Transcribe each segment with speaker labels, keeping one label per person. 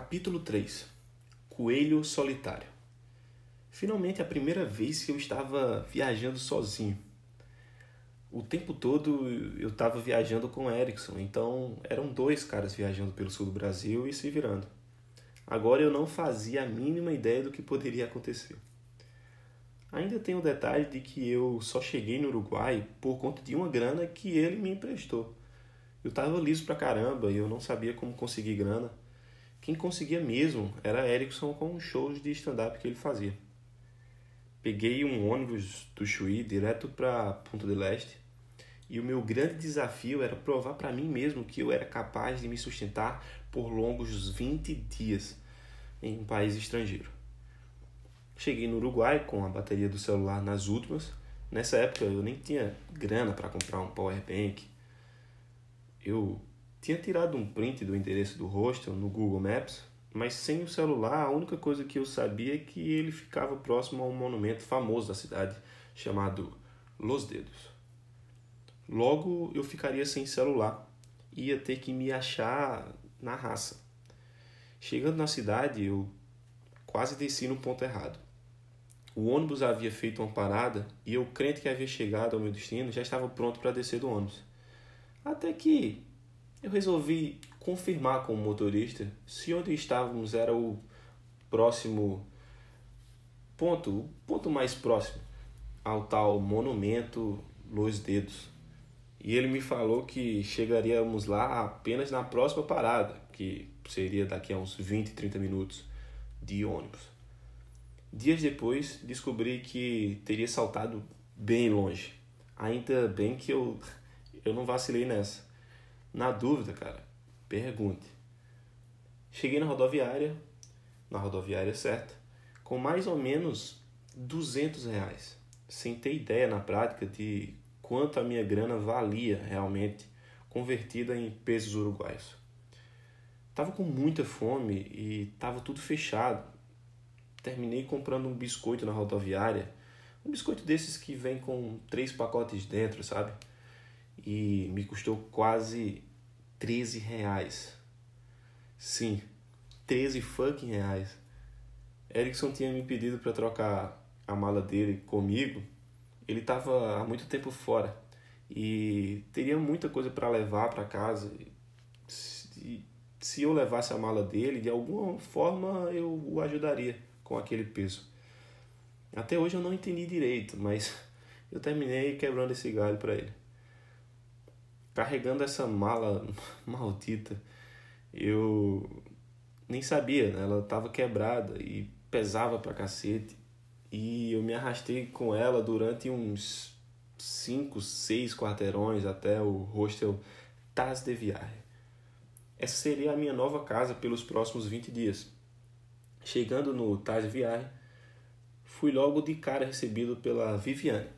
Speaker 1: Capítulo 3 Coelho Solitário Finalmente a primeira vez que eu estava viajando sozinho. O tempo todo eu estava viajando com Erickson, então eram dois caras viajando pelo sul do Brasil e se virando. Agora eu não fazia a mínima ideia do que poderia acontecer. Ainda tem o detalhe de que eu só cheguei no Uruguai por conta de uma grana que ele me emprestou. Eu estava liso pra caramba e eu não sabia como conseguir grana. Quem conseguia mesmo era Erickson com os shows de stand-up que ele fazia. Peguei um ônibus do Chuí direto para Ponto de Leste e o meu grande desafio era provar para mim mesmo que eu era capaz de me sustentar por longos 20 dias em um país estrangeiro. Cheguei no Uruguai com a bateria do celular nas últimas. Nessa época eu nem tinha grana para comprar um power bank. Eu tinha tirado um print do endereço do hostel no Google Maps, mas sem o celular, a única coisa que eu sabia é que ele ficava próximo a um monumento famoso da cidade chamado Los Dedos. Logo eu ficaria sem celular, ia ter que me achar na raça. Chegando na cidade, eu quase desci no ponto errado. O ônibus havia feito uma parada e eu, crente que havia chegado ao meu destino, já estava pronto para descer do ônibus. Até que eu resolvi confirmar com o motorista se onde estávamos era o próximo ponto, o ponto mais próximo ao tal monumento Los Dedos. E ele me falou que chegaríamos lá apenas na próxima parada, que seria daqui a uns 20, 30 minutos de ônibus. Dias depois, descobri que teria saltado bem longe. Ainda bem que eu, eu não vacilei nessa. Na dúvida, cara, pergunte. Cheguei na rodoviária, na rodoviária certa, com mais ou menos 200 reais, sem ter ideia na prática de quanto a minha grana valia realmente convertida em pesos uruguaios. Tava com muita fome e tava tudo fechado. Terminei comprando um biscoito na rodoviária, um biscoito desses que vem com três pacotes dentro, sabe? E me custou quase 13 reais. Sim, 13 fucking reais. Erickson tinha me pedido para trocar a mala dele comigo. Ele estava há muito tempo fora e teria muita coisa para levar para casa. Se, se eu levasse a mala dele, de alguma forma eu o ajudaria com aquele peso. Até hoje eu não entendi direito, mas eu terminei quebrando esse galho para ele carregando essa mala maldita. Eu nem sabia, né? ela estava quebrada e pesava pra cacete. E eu me arrastei com ela durante uns 5, 6 quarteirões até o hostel Taz de Viagem. Essa seria a minha nova casa pelos próximos 20 dias. Chegando no Taz de Viagem, fui logo de cara recebido pela Viviane,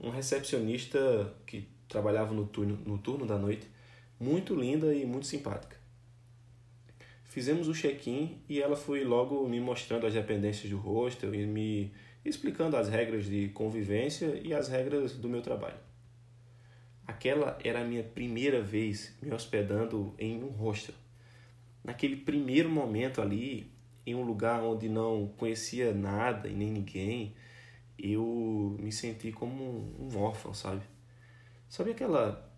Speaker 1: um recepcionista que trabalhava no turno, no turno da noite, muito linda e muito simpática. Fizemos o check-in e ela foi logo me mostrando as dependências do hostel e me explicando as regras de convivência e as regras do meu trabalho. Aquela era a minha primeira vez me hospedando em um hostel. Naquele primeiro momento ali, em um lugar onde não conhecia nada e nem ninguém, eu me senti como um órfão, sabe? Sabe aquela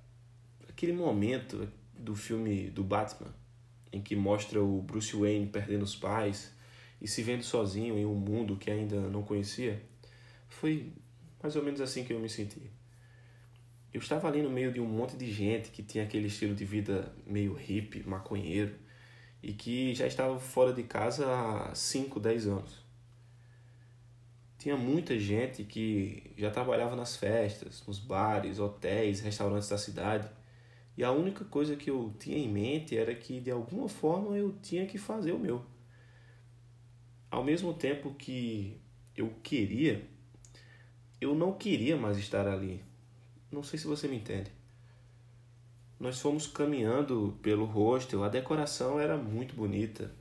Speaker 1: aquele momento do filme do Batman em que mostra o Bruce Wayne perdendo os pais e se vendo sozinho em um mundo que ainda não conhecia? Foi mais ou menos assim que eu me senti. Eu estava ali no meio de um monte de gente que tinha aquele estilo de vida meio hippie, maconheiro, e que já estava fora de casa há 5, 10 anos tinha muita gente que já trabalhava nas festas, nos bares, hotéis, restaurantes da cidade. E a única coisa que eu tinha em mente era que de alguma forma eu tinha que fazer o meu. Ao mesmo tempo que eu queria, eu não queria mais estar ali. Não sei se você me entende. Nós fomos caminhando pelo hostel, a decoração era muito bonita,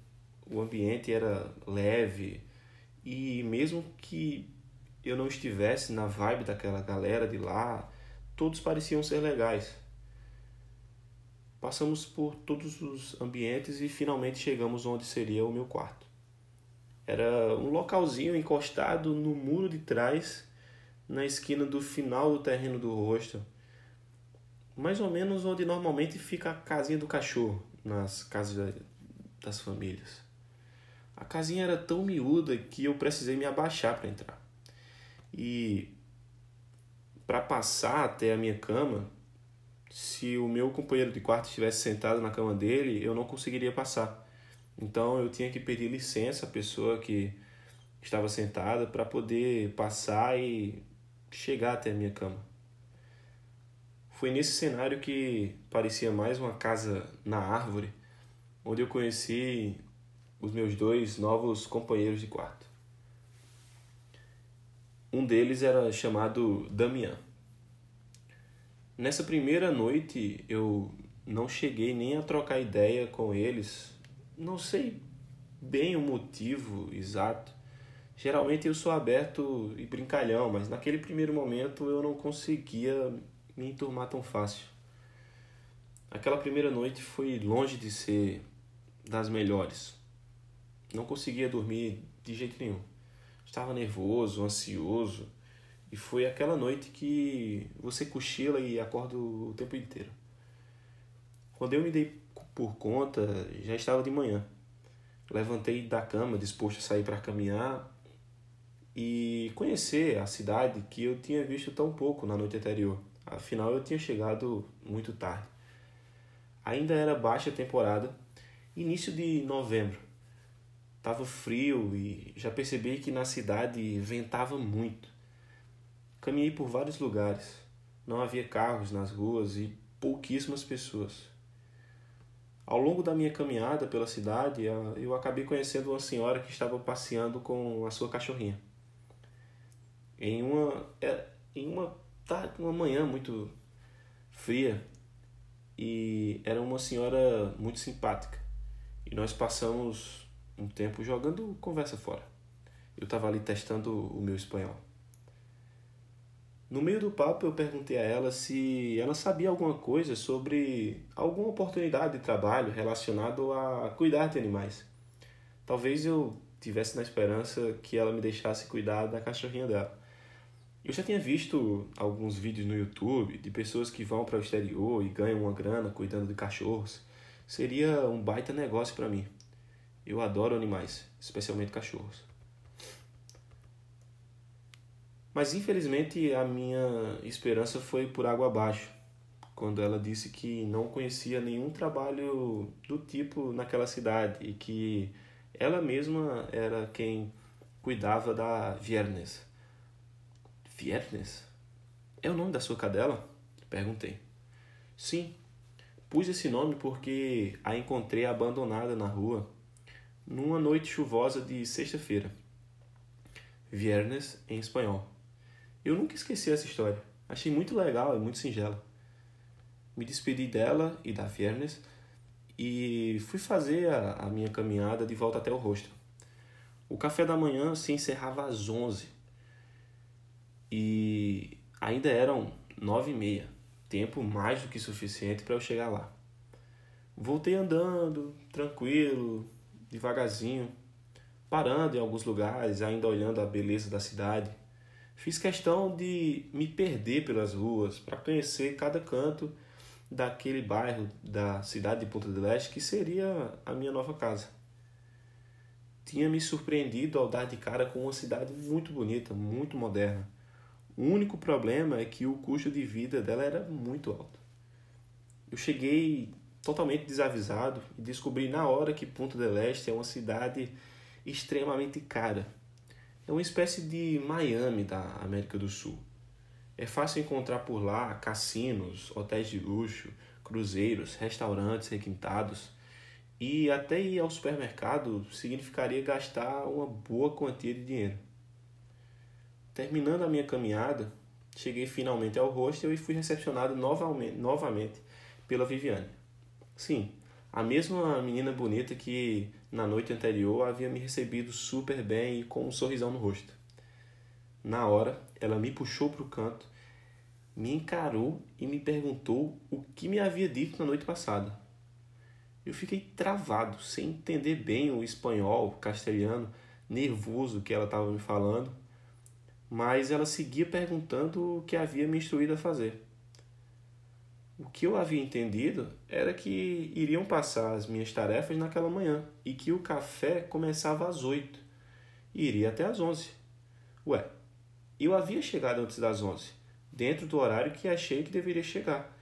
Speaker 1: o ambiente era leve, e mesmo que eu não estivesse na vibe daquela galera de lá, todos pareciam ser legais. Passamos por todos os ambientes e finalmente chegamos onde seria o meu quarto. Era um localzinho encostado no muro de trás, na esquina do final do terreno do hostel. Mais ou menos onde normalmente fica a casinha do cachorro, nas casas das famílias. A casinha era tão miúda que eu precisei me abaixar para entrar. E para passar até a minha cama, se o meu companheiro de quarto estivesse sentado na cama dele, eu não conseguiria passar. Então eu tinha que pedir licença à pessoa que estava sentada para poder passar e chegar até a minha cama. Foi nesse cenário que parecia mais uma casa na árvore, onde eu conheci os meus dois novos companheiros de quarto. Um deles era chamado Damian. Nessa primeira noite eu não cheguei nem a trocar ideia com eles. Não sei bem o motivo exato. Geralmente eu sou aberto e brincalhão, mas naquele primeiro momento eu não conseguia me enturmar tão fácil. Aquela primeira noite foi longe de ser das melhores. Não conseguia dormir de jeito nenhum. Estava nervoso, ansioso e foi aquela noite que você cochila e acorda o tempo inteiro. Quando eu me dei por conta, já estava de manhã. Levantei da cama, disposto a sair para caminhar e conhecer a cidade que eu tinha visto tão pouco na noite anterior. Afinal, eu tinha chegado muito tarde. Ainda era baixa temporada, início de novembro. Tava frio e já percebi que na cidade ventava muito. Caminhei por vários lugares. Não havia carros nas ruas e pouquíssimas pessoas. Ao longo da minha caminhada pela cidade, eu acabei conhecendo uma senhora que estava passeando com a sua cachorrinha. Em uma, é, em uma tarde, uma manhã muito fria, e era uma senhora muito simpática. E nós passamos um tempo jogando conversa fora. Eu estava ali testando o meu espanhol. No meio do papo, eu perguntei a ela se ela sabia alguma coisa sobre alguma oportunidade de trabalho relacionado a cuidar de animais. Talvez eu tivesse na esperança que ela me deixasse cuidar da cachorrinha dela. Eu já tinha visto alguns vídeos no YouTube de pessoas que vão para o exterior e ganham uma grana cuidando de cachorros. Seria um baita negócio para mim. Eu adoro animais, especialmente cachorros. Mas infelizmente a minha esperança foi por água abaixo, quando ela disse que não conhecia nenhum trabalho do tipo naquela cidade e que ela mesma era quem cuidava da Viernes. Viernes? É o nome da sua cadela? Perguntei. Sim, pus esse nome porque a encontrei abandonada na rua numa noite chuvosa de sexta-feira. Viernes em espanhol. Eu nunca esqueci essa história. Achei muito legal e muito singela. Me despedi dela e da Viernes e fui fazer a, a minha caminhada de volta até o rosto. O café da manhã se encerrava às 11 e ainda eram nove e meia, tempo mais do que suficiente para eu chegar lá. Voltei andando, tranquilo, devagarzinho, parando em alguns lugares, ainda olhando a beleza da cidade Fiz questão de me perder pelas ruas para conhecer cada canto daquele bairro da cidade de Ponta del Este que seria a minha nova casa. Tinha me surpreendido ao dar de cara com uma cidade muito bonita, muito moderna. O único problema é que o custo de vida dela era muito alto. Eu cheguei totalmente desavisado e descobri na hora que Ponta del Este é uma cidade extremamente cara é uma espécie de Miami da América do Sul. É fácil encontrar por lá cassinos, hotéis de luxo, cruzeiros, restaurantes requintados e até ir ao supermercado significaria gastar uma boa quantia de dinheiro. Terminando a minha caminhada, cheguei finalmente ao hostel e fui recepcionado novamente, novamente pela Viviane. Sim, a mesma menina bonita que na noite anterior havia me recebido super bem e com um sorrisão no rosto. Na hora, ela me puxou para o canto, me encarou e me perguntou o que me havia dito na noite passada. Eu fiquei travado, sem entender bem o espanhol, castelhano, nervoso que ela estava me falando, mas ela seguia perguntando o que havia me instruído a fazer. O que eu havia entendido era que iriam passar as minhas tarefas naquela manhã e que o café começava às oito e iria até às onze. Ué, eu havia chegado antes das onze, dentro do horário que achei que deveria chegar.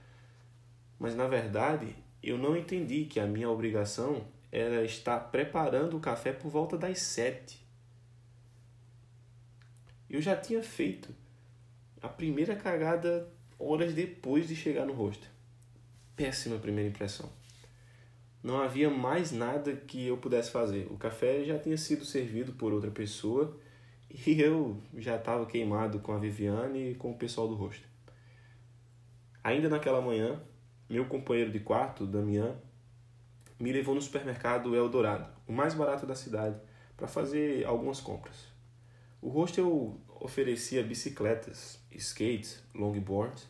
Speaker 1: Mas na verdade, eu não entendi que a minha obrigação era estar preparando o café por volta das sete. Eu já tinha feito a primeira cagada horas depois de chegar no rosto. Péssima primeira impressão. Não havia mais nada que eu pudesse fazer. O café já tinha sido servido por outra pessoa e eu já estava queimado com a Viviane e com o pessoal do rosto. Ainda naquela manhã, meu companheiro de quarto, Damian, me levou no supermercado Eldorado, o mais barato da cidade, para fazer algumas compras. O hostel oferecia bicicletas, skates, longboards,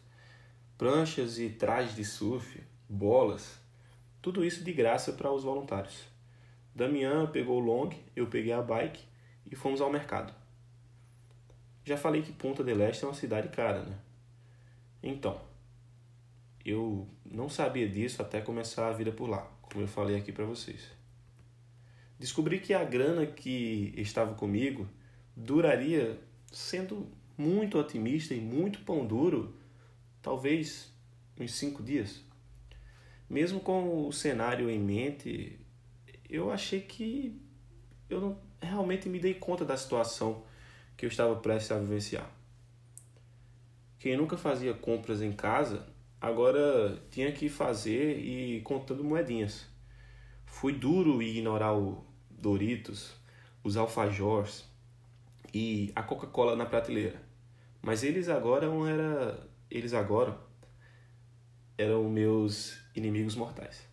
Speaker 1: pranchas e trajes de surf, bolas, tudo isso de graça para os voluntários. Damian pegou o long, eu peguei a bike e fomos ao mercado. Já falei que Ponta del Este é uma cidade cara, né? Então, eu não sabia disso até começar a vida por lá, como eu falei aqui para vocês. Descobri que a grana que estava comigo duraria, sendo muito otimista e muito pão duro, talvez uns cinco dias. Mesmo com o cenário em mente, eu achei que eu não realmente me dei conta da situação que eu estava prestes a vivenciar. Quem nunca fazia compras em casa agora tinha que fazer e contando moedinhas. Fui duro ignorar o Doritos, os alfajores e a Coca-Cola na prateleira. Mas eles agora era eles agora eram meus inimigos mortais.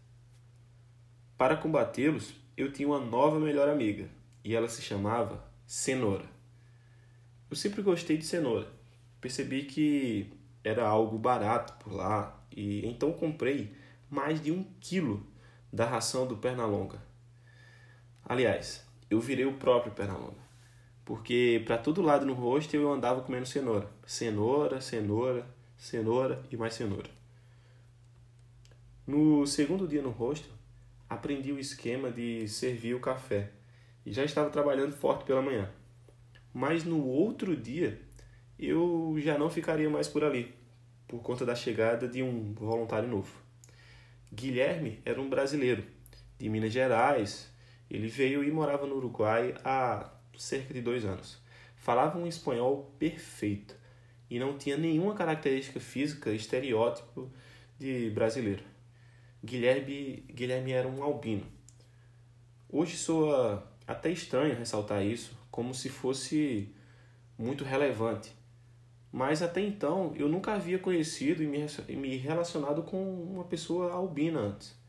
Speaker 1: Para combatê-los, eu tinha uma nova melhor amiga e ela se chamava Cenoura. Eu sempre gostei de cenoura. Percebi que era algo barato por lá e então comprei mais de um quilo da ração do Pernalonga. Aliás, eu virei o próprio Pernalonga, porque para todo lado no rosto eu andava comendo cenoura, cenoura, cenoura, cenoura e mais cenoura. No segundo dia no rosto, aprendi o esquema de servir o café e já estava trabalhando forte pela manhã. Mas no outro dia eu já não ficaria mais por ali, por conta da chegada de um voluntário novo. Guilherme era um brasileiro de Minas Gerais. Ele veio e morava no Uruguai há cerca de dois anos. Falava um espanhol perfeito e não tinha nenhuma característica física estereótipo de brasileiro. Guilherme, Guilherme era um albino. Hoje soa até estranho ressaltar isso, como se fosse muito relevante. Mas até então eu nunca havia conhecido e me relacionado com uma pessoa albina antes.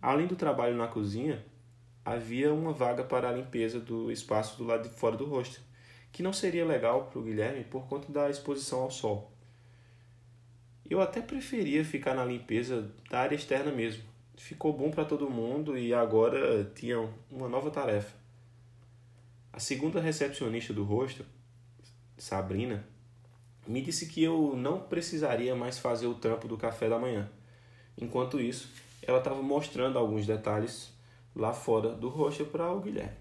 Speaker 1: Além do trabalho na cozinha, havia uma vaga para a limpeza do espaço do lado de fora do rosto que não seria legal para o Guilherme por conta da exposição ao sol. Eu até preferia ficar na limpeza da área externa mesmo. Ficou bom para todo mundo e agora tinha uma nova tarefa. A segunda recepcionista do hostel, Sabrina, me disse que eu não precisaria mais fazer o trampo do café da manhã. Enquanto isso, ela estava mostrando alguns detalhes lá fora do hostel para o Guilherme.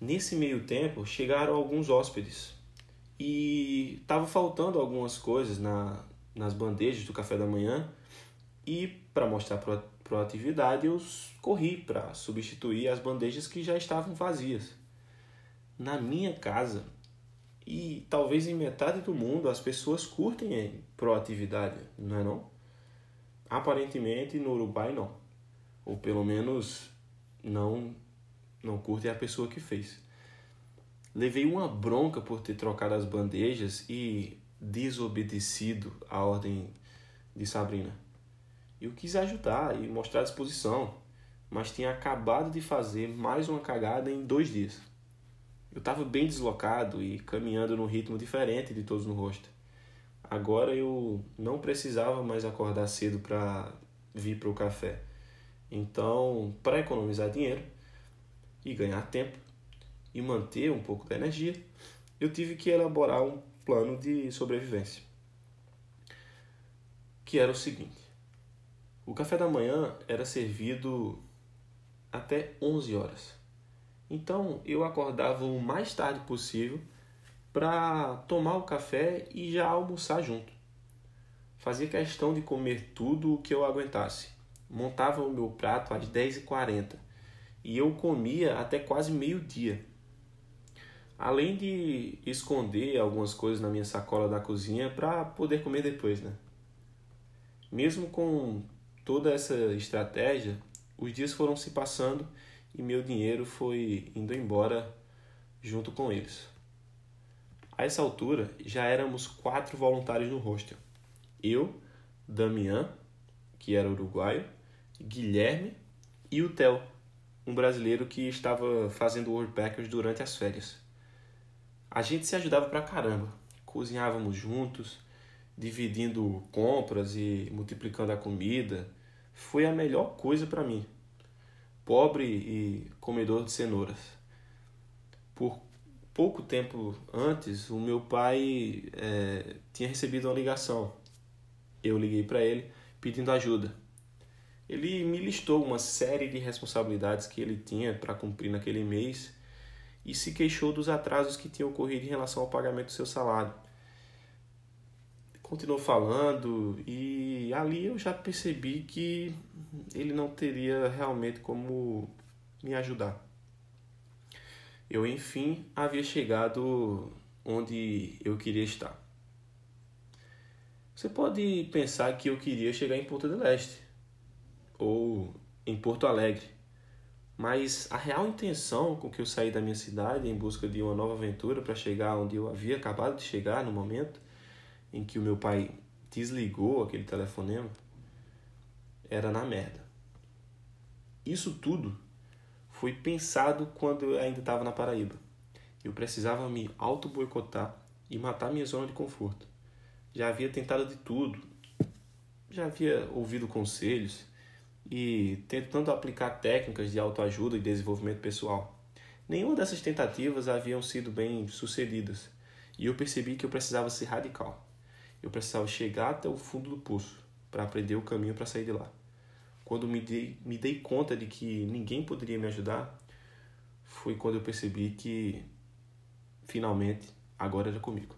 Speaker 1: Nesse meio tempo, chegaram alguns hóspedes e estava faltando algumas coisas na, nas bandejas do café da manhã e para mostrar proatividade eu corri para substituir as bandejas que já estavam vazias. Na minha casa e talvez em metade do mundo as pessoas curtem proatividade, não é não? Aparentemente no Uruguai não. Ou pelo menos não não curte é a pessoa que fez. Levei uma bronca por ter trocado as bandejas e desobedecido a ordem de Sabrina. Eu quis ajudar e mostrar disposição, mas tinha acabado de fazer mais uma cagada em dois dias. Eu estava bem deslocado e caminhando num ritmo diferente de todos no rosto. Agora eu não precisava mais acordar cedo para vir para o café. Então, para economizar dinheiro e ganhar tempo e manter um pouco da energia, eu tive que elaborar um plano de sobrevivência. Que era o seguinte: o café da manhã era servido até 11 horas. Então eu acordava o mais tarde possível para tomar o café e já almoçar junto. Fazia questão de comer tudo o que eu aguentasse. Montava o meu prato às 10h40 e eu comia até quase meio-dia. Além de esconder algumas coisas na minha sacola da cozinha para poder comer depois, né? Mesmo com toda essa estratégia, os dias foram se passando e meu dinheiro foi indo embora junto com eles. A essa altura já éramos quatro voluntários no hostel. Eu, Damian, que era uruguaio, Guilherme e o Theo, um brasileiro que estava fazendo Worldpackers durante as férias. A gente se ajudava pra caramba. Cozinhávamos juntos, dividindo compras e multiplicando a comida. Foi a melhor coisa para mim. Pobre e comedor de cenouras. Por pouco tempo antes, o meu pai é, tinha recebido uma ligação. Eu liguei para ele pedindo ajuda. Ele me listou uma série de responsabilidades que ele tinha para cumprir naquele mês e se queixou dos atrasos que tinham ocorrido em relação ao pagamento do seu salário. Continuou falando e ali eu já percebi que ele não teria realmente como me ajudar. Eu, enfim, havia chegado onde eu queria estar. Você pode pensar que eu queria chegar em Porto do Leste ou em Porto Alegre mas a real intenção com que eu saí da minha cidade em busca de uma nova aventura para chegar onde eu havia acabado de chegar no momento em que o meu pai desligou aquele telefonema era na merda. Isso tudo foi pensado quando eu ainda estava na Paraíba. Eu precisava me auto-boicotar e matar minha zona de conforto. Já havia tentado de tudo, já havia ouvido conselhos, e tentando aplicar técnicas de autoajuda e desenvolvimento pessoal. Nenhuma dessas tentativas haviam sido bem sucedidas e eu percebi que eu precisava ser radical. Eu precisava chegar até o fundo do poço para aprender o caminho para sair de lá. Quando me dei, me dei conta de que ninguém poderia me ajudar, foi quando eu percebi que finalmente agora era comigo.